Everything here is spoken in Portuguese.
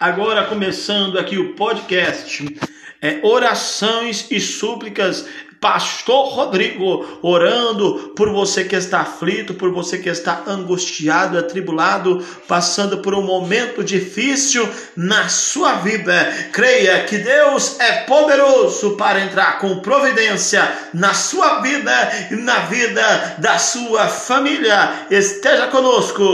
Agora começando aqui o podcast, é, orações e súplicas. Pastor Rodrigo, orando por você que está aflito, por você que está angustiado, atribulado, passando por um momento difícil na sua vida. Creia que Deus é poderoso para entrar com providência na sua vida e na vida da sua família. Esteja conosco.